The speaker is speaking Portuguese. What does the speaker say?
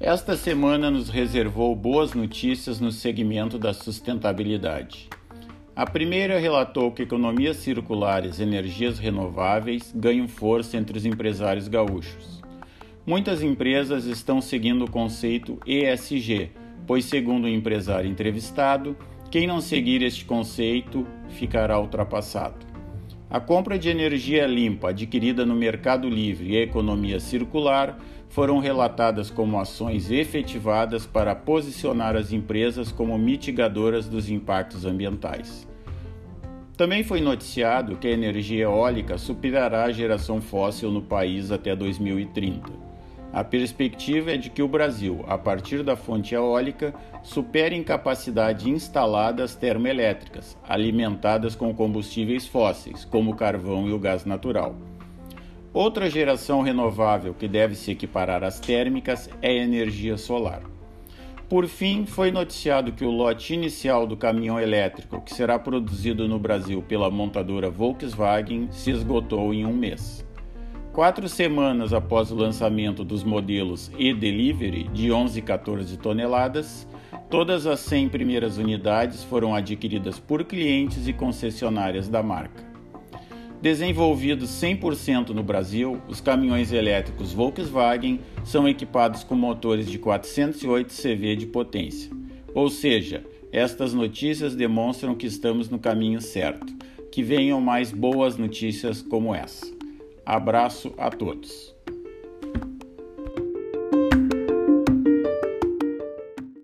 Esta semana nos reservou boas notícias no segmento da sustentabilidade. A primeira relatou que economias circulares e energias renováveis ganham força entre os empresários gaúchos. Muitas empresas estão seguindo o conceito ESG, pois, segundo o empresário entrevistado, quem não seguir este conceito ficará ultrapassado. A compra de energia limpa adquirida no Mercado Livre e a economia circular foram relatadas como ações efetivadas para posicionar as empresas como mitigadoras dos impactos ambientais. Também foi noticiado que a energia eólica superará a geração fóssil no país até 2030. A perspectiva é de que o Brasil, a partir da fonte eólica, supere em capacidade instalada as termoelétricas, alimentadas com combustíveis fósseis, como o carvão e o gás natural. Outra geração renovável que deve se equiparar às térmicas é a energia solar. Por fim, foi noticiado que o lote inicial do caminhão elétrico, que será produzido no Brasil pela montadora Volkswagen, se esgotou em um mês. Quatro semanas após o lançamento dos modelos e-Delivery de 11 e 14 toneladas, todas as 100 primeiras unidades foram adquiridas por clientes e concessionárias da marca. Desenvolvidos 100% no Brasil, os caminhões elétricos Volkswagen são equipados com motores de 408 CV de potência. Ou seja, estas notícias demonstram que estamos no caminho certo. Que venham mais boas notícias como essa. Abraço a todos.